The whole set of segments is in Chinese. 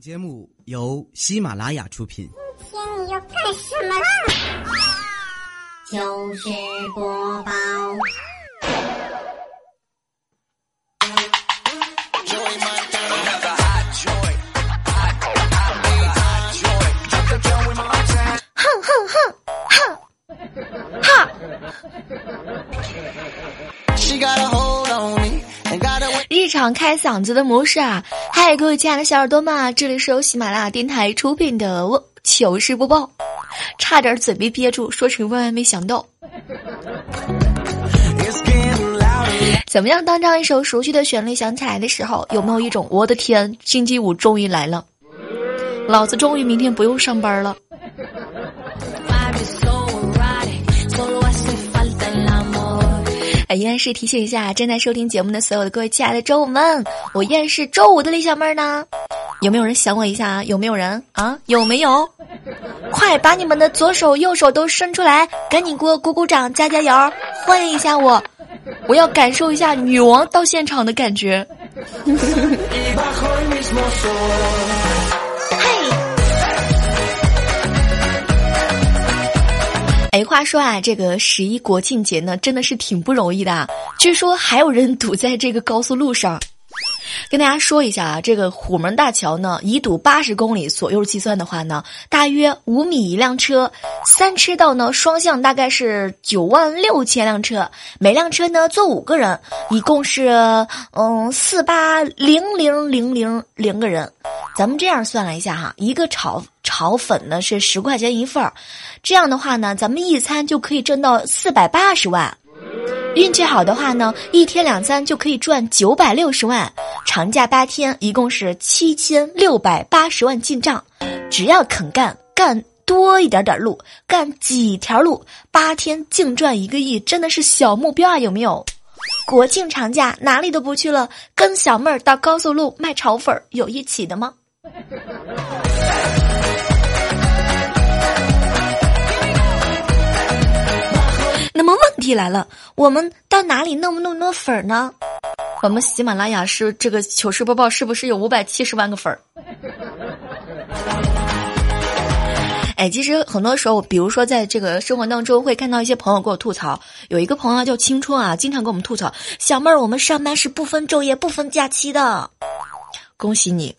节目由喜马拉雅出品。今天你要干什么啦？就是播报。哼哼哼哼哈！敞开嗓子的模式啊！嗨，各位亲爱的小耳朵们，这里是由喜马拉雅电台出品的《糗事播报》，差点嘴没憋住，说成万万没想到。怎么样？当这样一首熟悉的旋律响起来的时候，有没有一种我的天，星期五终于来了，老子终于明天不用上班了？依然是提醒一下正在收听节目的所有的各位亲爱的周五们，我依然是周五的李小妹儿呢。有没有人想我一下啊？有没有人啊？有没有？快把你们的左手右手都伸出来，赶紧给我鼓鼓掌，加加油，欢迎一下我，我要感受一下女王到现场的感觉。哎，话说啊，这个十一国庆节呢，真的是挺不容易的。据说还有人堵在这个高速路上。跟大家说一下啊，这个虎门大桥呢，以堵八十公里左右计算的话呢，大约五米一辆车，三车道呢，双向大概是九万六千辆车，每辆车呢坐五个人，一共是嗯四八零零零零零个人。咱们这样算了一下哈，一个炒炒粉呢是十块钱一份儿，这样的话呢，咱们一餐就可以挣到四百八十万。运气好的话呢，一天两餐就可以赚九百六十万，长假八天一共是七千六百八十万进账。只要肯干，干多一点点路，干几条路，八天净赚一个亿，真的是小目标啊！有没有？国庆长假哪里都不去了，跟小妹儿到高速路卖炒粉儿，有一起的吗？那么问题来了，我们到哪里弄那么多粉儿呢？我们喜马拉雅是这个糗事播报是不是有五百七十万个粉儿？哎，其实很多时候，比如说在这个生活当中，会看到一些朋友给我吐槽。有一个朋友叫青春啊，经常跟我们吐槽：“小妹儿，我们上班是不分昼夜、不分假期的。”恭喜你，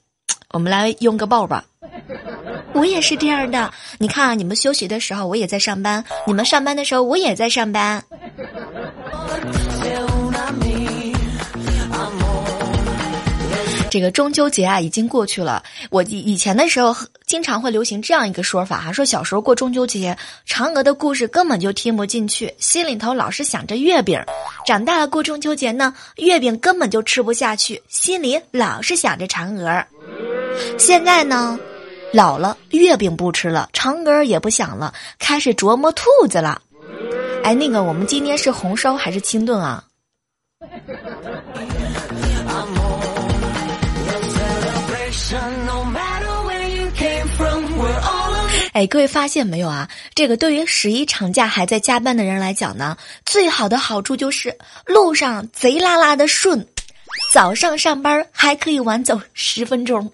我们来拥个抱吧。我也是这样的，你看啊，你们休息的时候我也在上班，你们上班的时候我也在上班。这个中秋节啊已经过去了，我以以前的时候经常会流行这样一个说法哈，说小时候过中秋节，嫦娥的故事根本就听不进去，心里头老是想着月饼；长大了过中秋节呢，月饼根本就吃不下去，心里老是想着嫦娥。现在呢？老了，月饼不吃了，嫦娥也不想了，开始琢磨兔子了。哎，那个，我们今天是红烧还是清炖啊？哎，各位发现没有啊？这个对于十一长假还在加班的人来讲呢，最好的好处就是路上贼拉拉的顺，早上上班还可以晚走十分钟。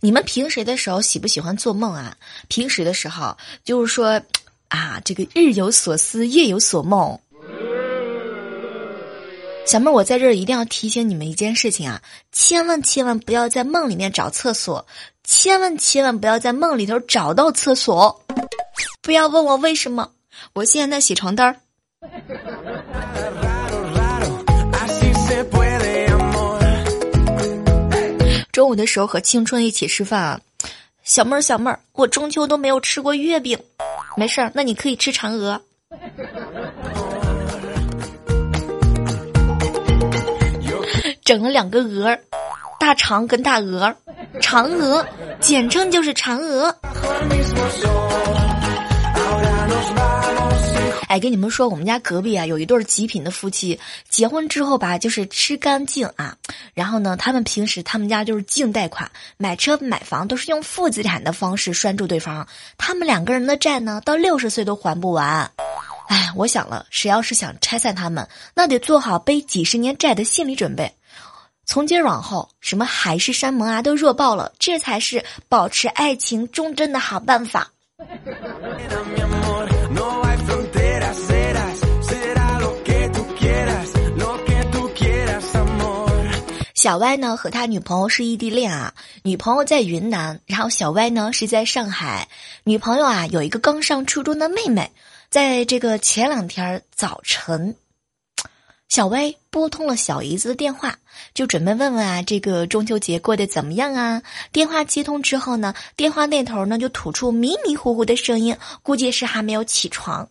你们平时的时候喜不喜欢做梦啊？平时的时候就是说，啊，这个日有所思，夜有所梦。小妹儿，我在这儿一定要提醒你们一件事情啊，千万千万不要在梦里面找厕所，千万千万不要在梦里头找到厕所。不要问我为什么，我现在在洗床单儿。中午的时候和青春一起吃饭啊，小妹儿小妹儿，我中秋都没有吃过月饼，没事儿，那你可以吃嫦娥。整了两个鹅，大长跟大鹅，嫦娥，简称就是嫦娥。哎，跟你们说，我们家隔壁啊有一对极品的夫妻，结婚之后吧，就是吃干净啊。然后呢，他们平时他们家就是净贷款，买车买房都是用负资产的方式拴住对方。他们两个人的债呢，到六十岁都还不完。哎，我想了，谁要是想拆散他们，那得做好背几十年债的心理准备。从今往后，什么海誓山盟啊，都弱爆了，这才是保持爱情忠贞的好办法。小歪呢和他女朋友是异地恋啊，女朋友在云南，然后小歪呢是在上海。女朋友啊有一个刚上初中的妹妹，在这个前两天早晨，小歪拨通了小姨子的电话，就准备问问啊这个中秋节过得怎么样啊。电话接通之后呢，电话那头呢就吐出迷迷糊糊的声音，估计是还没有起床。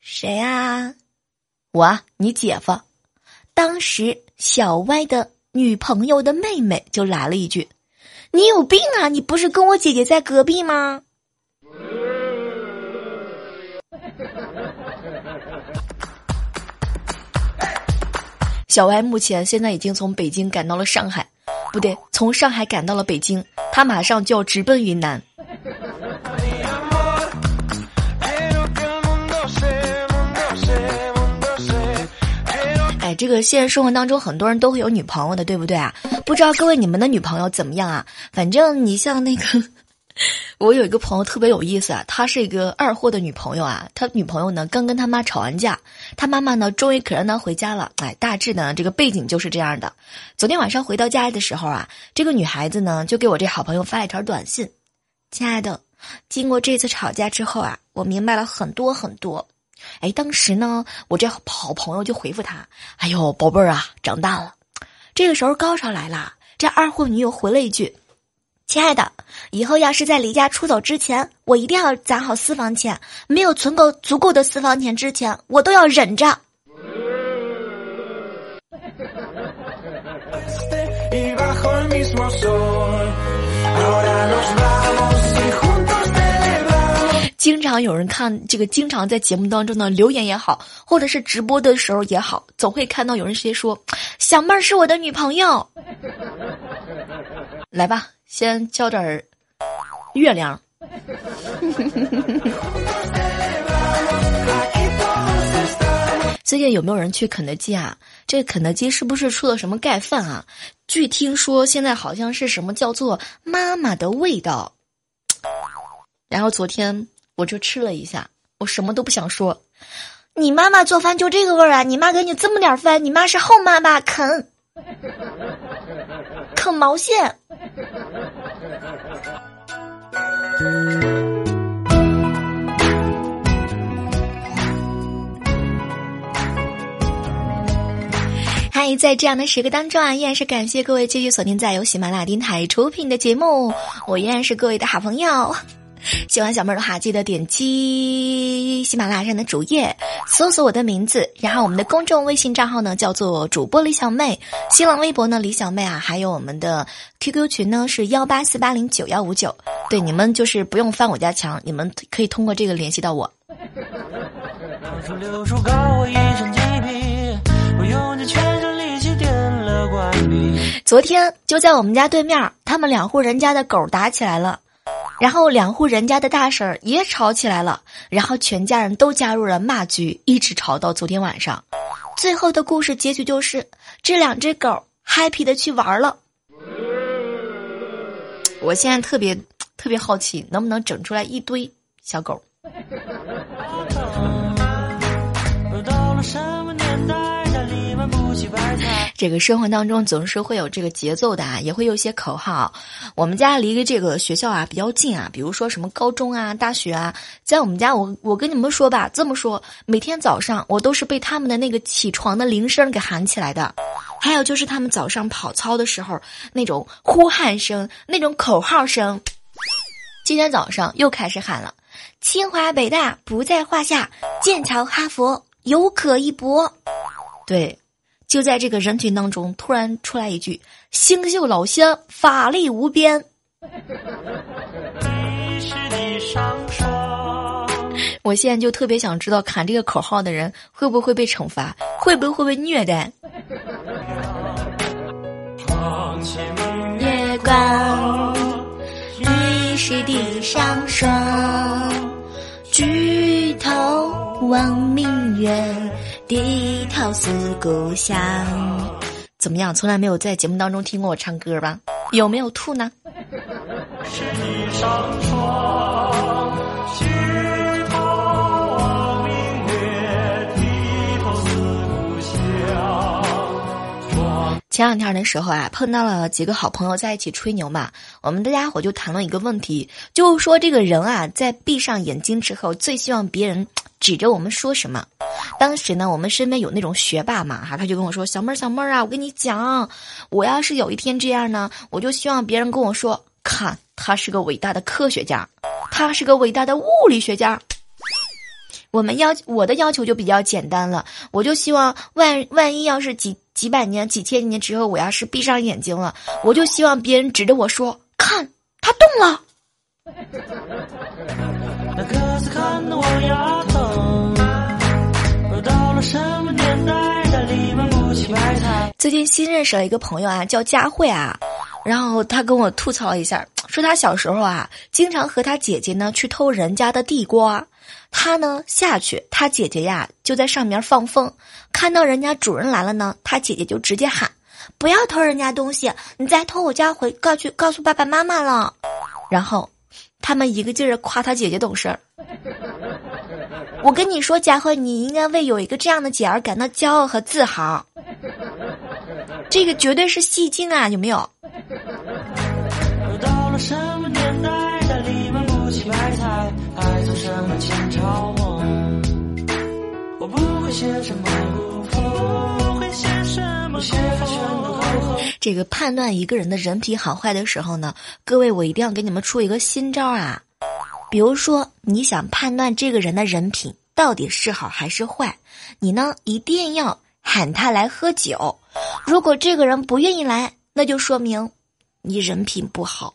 谁啊？我，你姐夫。当时小歪的。女朋友的妹妹就来了一句：“你有病啊！你不是跟我姐姐在隔壁吗？”小歪目前现在已经从北京赶到了上海，不对，从上海赶到了北京，他马上就要直奔云南。这个现实生活当中，很多人都会有女朋友的，对不对啊？不知道各位你们的女朋友怎么样啊？反正你像那个，我有一个朋友特别有意思啊，他是一个二货的女朋友啊，他女朋友呢刚跟他妈吵完架，他妈妈呢终于可让他回家了。哎，大致呢这个背景就是这样的。昨天晚上回到家的时候啊，这个女孩子呢就给我这好朋友发了一条短信：“亲爱的，经过这次吵架之后啊，我明白了很多很多。”哎，当时呢，我这好朋友就回复他：“哎呦，宝贝儿啊，长大了。”这个时候高潮来了，这二货女友回了一句：“亲爱的，以后要是在离家出走之前，我一定要攒好私房钱。没有存够足够的私房钱之前，我都要忍着。”经常有人看这个，经常在节目当中呢留言也好，或者是直播的时候也好，总会看到有人直接说：“小妹儿是我的女朋友。” 来吧，先交点儿月亮。最近有没有人去肯德基啊？这肯德基是不是出了什么盖饭啊？据听说现在好像是什么叫做妈妈的味道。然后昨天。我就吃了一下，我什么都不想说。你妈妈做饭就这个味儿啊？你妈给你这么点饭，你妈是后妈吧？啃，啃毛线。嗨，在这样的时刻当中啊，依然是感谢各位继续锁定在由喜马拉雅电台出品的节目，我依然是各位的好朋友。喜欢小妹的话，记得点击喜马拉雅上的主页，搜索我的名字，然后我们的公众微信账号呢叫做主播李小妹，新浪微博呢李小妹啊，还有我们的 QQ 群呢是幺八四八零九幺五九，对，你们就是不用翻我家墙，你们可以通过这个联系到我。昨天就在我们家对面，他们两户人家的狗打起来了。然后两户人家的大婶儿也吵起来了，然后全家人都加入了骂局，一直吵到昨天晚上。最后的故事结局就是这两只狗 happy 的去玩了。我现在特别特别好奇，能不能整出来一堆小狗。到了山这个生活当中总是会有这个节奏的啊，也会有一些口号。我们家离这个学校啊比较近啊，比如说什么高中啊、大学啊，在我们家，我我跟你们说吧，这么说，每天早上我都是被他们的那个起床的铃声给喊起来的。还有就是他们早上跑操的时候那种呼喊声、那种口号声。今天早上又开始喊了：“清华北大不在话下，剑桥哈佛有可一搏。”对。就在这个人群当中，突然出来一句：“星宿老乡，法力无边。”我现在就特别想知道，喊这个口号的人会不会被惩罚，会不会被虐待？月光，你是地上霜，举头。望明月，低头思故乡。怎么样？从来没有在节目当中听过我唱歌吧？有没有吐呢？是你上床，前两天的时候啊，碰到了几个好朋友在一起吹牛嘛，我们大家伙就谈论一个问题，就是说这个人啊，在闭上眼睛之后，最希望别人。指着我们说什么？当时呢，我们身边有那种学霸嘛，哈，他就跟我说：“小妹儿，小妹儿啊，我跟你讲，我要是有一天这样呢，我就希望别人跟我说，看他是个伟大的科学家，他是个伟大的物理学家。我们要我的要求就比较简单了，我就希望万万一要是几几百年、几千年之后，我要是闭上眼睛了，我就希望别人指着我说，看他动了。”最近新认识了一个朋友啊，叫佳慧啊，然后他跟我吐槽一下，说他小时候啊，经常和他姐姐呢去偷人家的地瓜，他呢下去，他姐姐呀就在上面放风，看到人家主人来了呢，他姐姐就直接喊：“不要偷人家东西，你再偷我家回告去告诉爸爸妈妈了。”然后。他们一个劲儿夸他姐姐懂事儿。我跟你说，佳慧，你应该为有一个这样的姐儿感到骄傲和自豪。这个绝对是戏精啊，有没有？我我不会写什么这个判断一个人的人品好坏的时候呢，各位我一定要给你们出一个新招啊！比如说你想判断这个人的人品到底是好还是坏，你呢一定要喊他来喝酒。如果这个人不愿意来，那就说明你人品不好。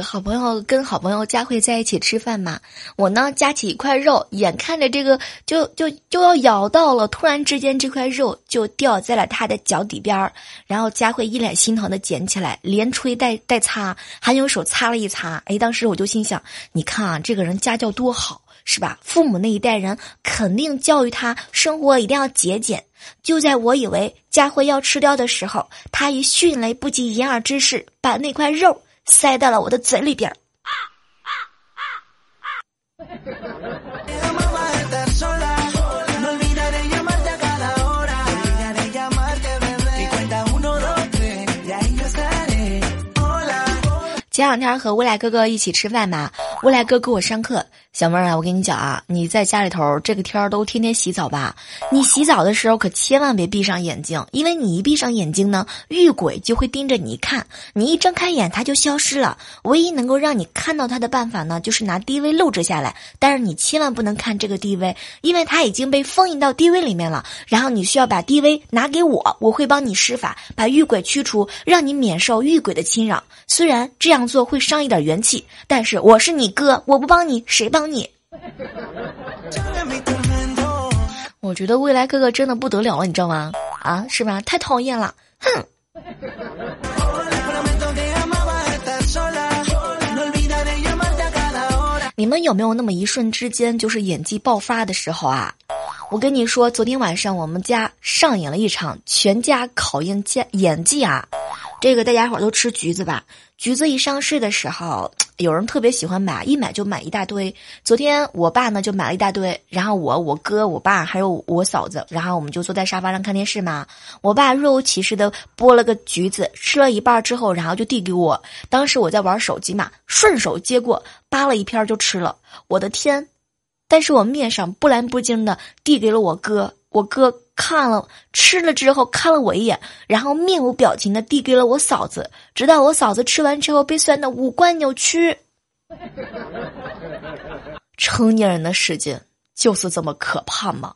好朋友跟好朋友佳慧在一起吃饭嘛，我呢夹起一块肉，眼看着这个就就就要咬到了，突然之间这块肉就掉在了他的脚底边儿，然后佳慧一脸心疼的捡起来，连吹带带擦，还用手擦了一擦。哎，当时我就心想，你看啊，这个人家教多好，是吧？父母那一代人肯定教育他生活一定要节俭。就在我以为佳慧要吃掉的时候，他以迅雷不及掩耳之势把那块肉。塞到了我的嘴里边儿。前两天和未来哥哥一起吃饭嘛，未来哥给我上课。小妹儿啊，我跟你讲啊，你在家里头这个天儿都天天洗澡吧？你洗澡的时候可千万别闭上眼睛，因为你一闭上眼睛呢，遇鬼就会盯着你看。你一睁开眼，它就消失了。唯一能够让你看到它的办法呢，就是拿 DV 录制下来。但是你千万不能看这个 DV，因为它已经被封印到 DV 里面了。然后你需要把 DV 拿给我，我会帮你施法，把遇鬼驱除，让你免受遇鬼的侵扰。虽然这样做会伤一点元气，但是我是你哥，我不帮你，谁帮？你，我觉得未来哥哥真的不得了了，你知道吗？啊，是吧？太讨厌了，哼！你们有没有那么一瞬之间，就是演技爆发的时候啊？我跟你说，昨天晚上我们家上演了一场全家考验家演技啊！这个大家伙都吃橘子吧？橘子一上市的时候，有人特别喜欢买，一买就买一大堆。昨天我爸呢就买了一大堆，然后我、我哥、我爸还有我嫂子，然后我们就坐在沙发上看电视嘛。我爸若无其事的剥了个橘子，吃了一半之后，然后就递给我。当时我在玩手机嘛，顺手接过，扒了一片就吃了。我的天！但是我面上不蓝不精的递给了我哥，我哥。看了吃了之后看了我一眼，然后面无表情的递给了我嫂子，直到我嫂子吃完之后被酸的五官扭曲。成年人的世界就是这么可怕吗？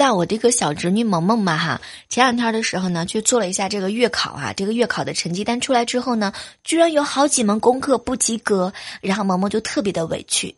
在我这个小侄女萌萌嘛哈？前两天的时候呢，去做了一下这个月考啊，这个月考的成绩单出来之后呢，居然有好几门功课不及格，然后萌萌就特别的委屈。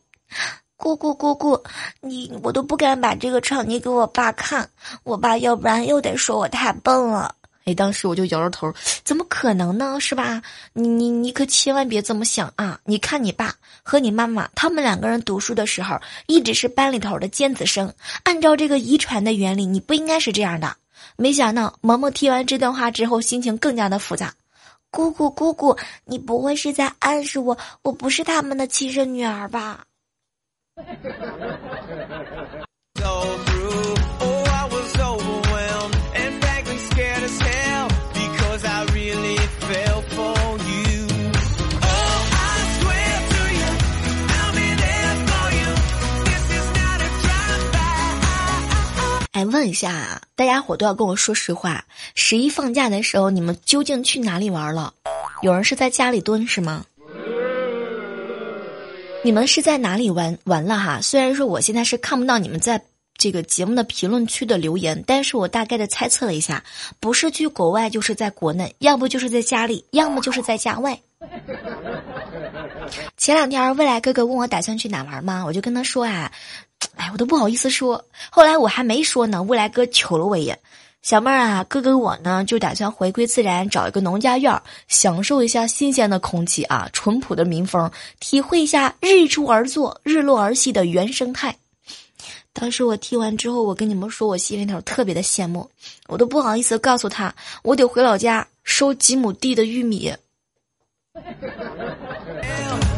姑姑姑姑，你我都不敢把这个成绩给我爸看，我爸要不然又得说我太笨了。哎，当时我就摇着头，怎么可能呢？是吧？你你你可千万别这么想啊！你看你爸和你妈妈，他们两个人读书的时候一直是班里头的尖子生。按照这个遗传的原理，你不应该是这样的。没想到萌萌听完这段话之后，心情更加的复杂。姑姑姑姑，你不会是在暗示我我不是他们的亲生女儿吧？哎，问一下啊，大家伙都要跟我说实话，十一放假的时候，你们究竟去哪里玩了？有人是在家里蹲是吗？你们是在哪里玩玩了哈？虽然说我现在是看不到你们在这个节目的评论区的留言，但是我大概的猜测了一下，不是去国外，就是在国内，要不就是在家里，要么就是在家外。前两天未来哥哥问我打算去哪玩吗？我就跟他说啊。哎，我都不好意思说。后来我还没说呢，未来哥瞅了我一眼，小妹儿啊，哥哥我呢就打算回归自然，找一个农家院，享受一下新鲜的空气啊，淳朴的民风，体会一下日出而作、日落而息的原生态。当时我听完之后，我跟你们说，我心里头特别的羡慕，我都不好意思告诉他，我得回老家收几亩地的玉米。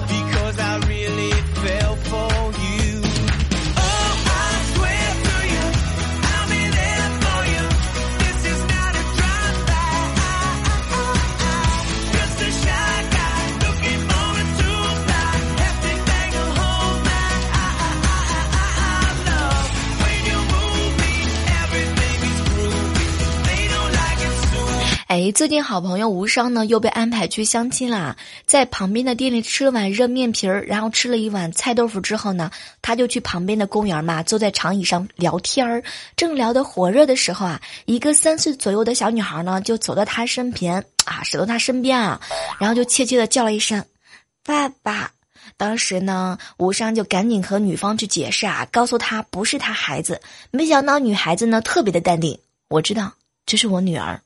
哎，最近好朋友无伤呢，又被安排去相亲啦。在旁边的店里吃了碗热面皮儿，然后吃了一碗菜豆腐之后呢，他就去旁边的公园嘛，坐在长椅上聊天儿。正聊得火热的时候啊，一个三岁左右的小女孩呢，就走到他身边啊，走到他身边啊，然后就怯怯的叫了一声“爸爸”。当时呢，无伤就赶紧和女方去解释啊，告诉他不是他孩子。没想到女孩子呢，特别的淡定，我知道这是我女儿。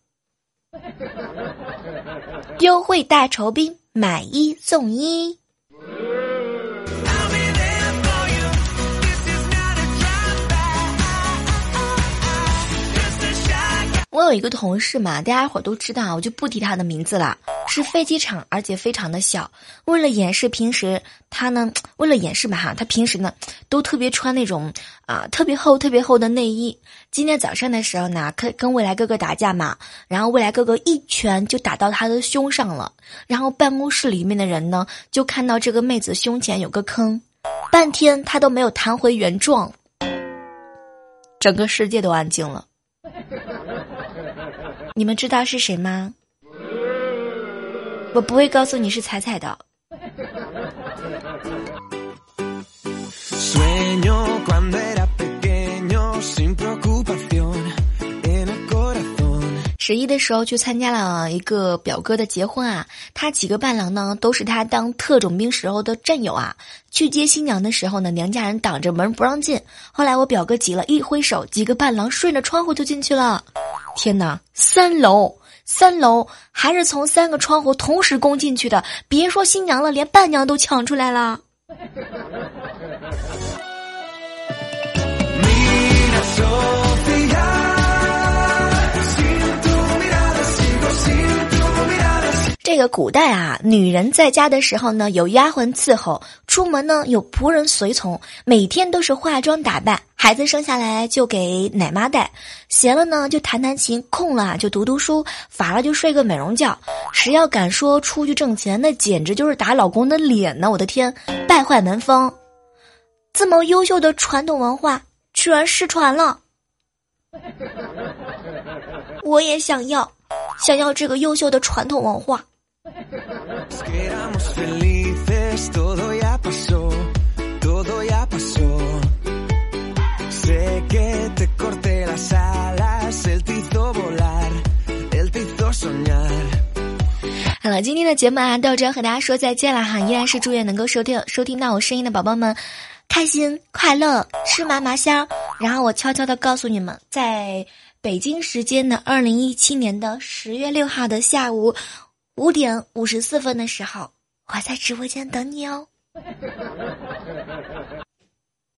优惠大酬宾，买一送一。我有一个同事嘛，大家伙都知道，我就不提他的名字了。是飞机场，而且非常的小。为了掩饰平时他呢，为了掩饰吧哈，他平时呢都特别穿那种啊特别厚、特别厚的内衣。今天早上的时候呢，跟跟未来哥哥打架嘛，然后未来哥哥一拳就打到他的胸上了。然后办公室里面的人呢，就看到这个妹子胸前有个坑，半天他都没有弹回原状，整个世界都安静了。你们知道是谁吗？我不会告诉你是彩彩的。十一的时候去参加了一个表哥的结婚啊，他几个伴郎呢都是他当特种兵时候的战友啊。去接新娘的时候呢，娘家人挡着门不让进。后来我表哥急了，一挥手，几个伴郎顺着窗户就进去了。天哪，三楼，三楼还是从三个窗户同时攻进去的。别说新娘了，连伴娘都抢出来了。个古代啊，女人在家的时候呢，有丫鬟伺候；出门呢，有仆人随从。每天都是化妆打扮，孩子生下来就给奶妈带，闲了呢就弹弹琴，空了就读读书，乏了就睡个美容觉。谁要敢说出去挣钱，那简直就是打老公的脸呢！我的天，败坏门风，这么优秀的传统文化居然失传了，我也想要，想要这个优秀的传统文化。好了今天的节目啊到这和大家说再见了哈依然是祝愿能够收听收听到我声音的宝宝们开心快乐吃嘛嘛香然后我悄悄的告诉你们在北京时间的二零一七年的十月六号的下午五点五十四分的时候，我在直播间等你哦。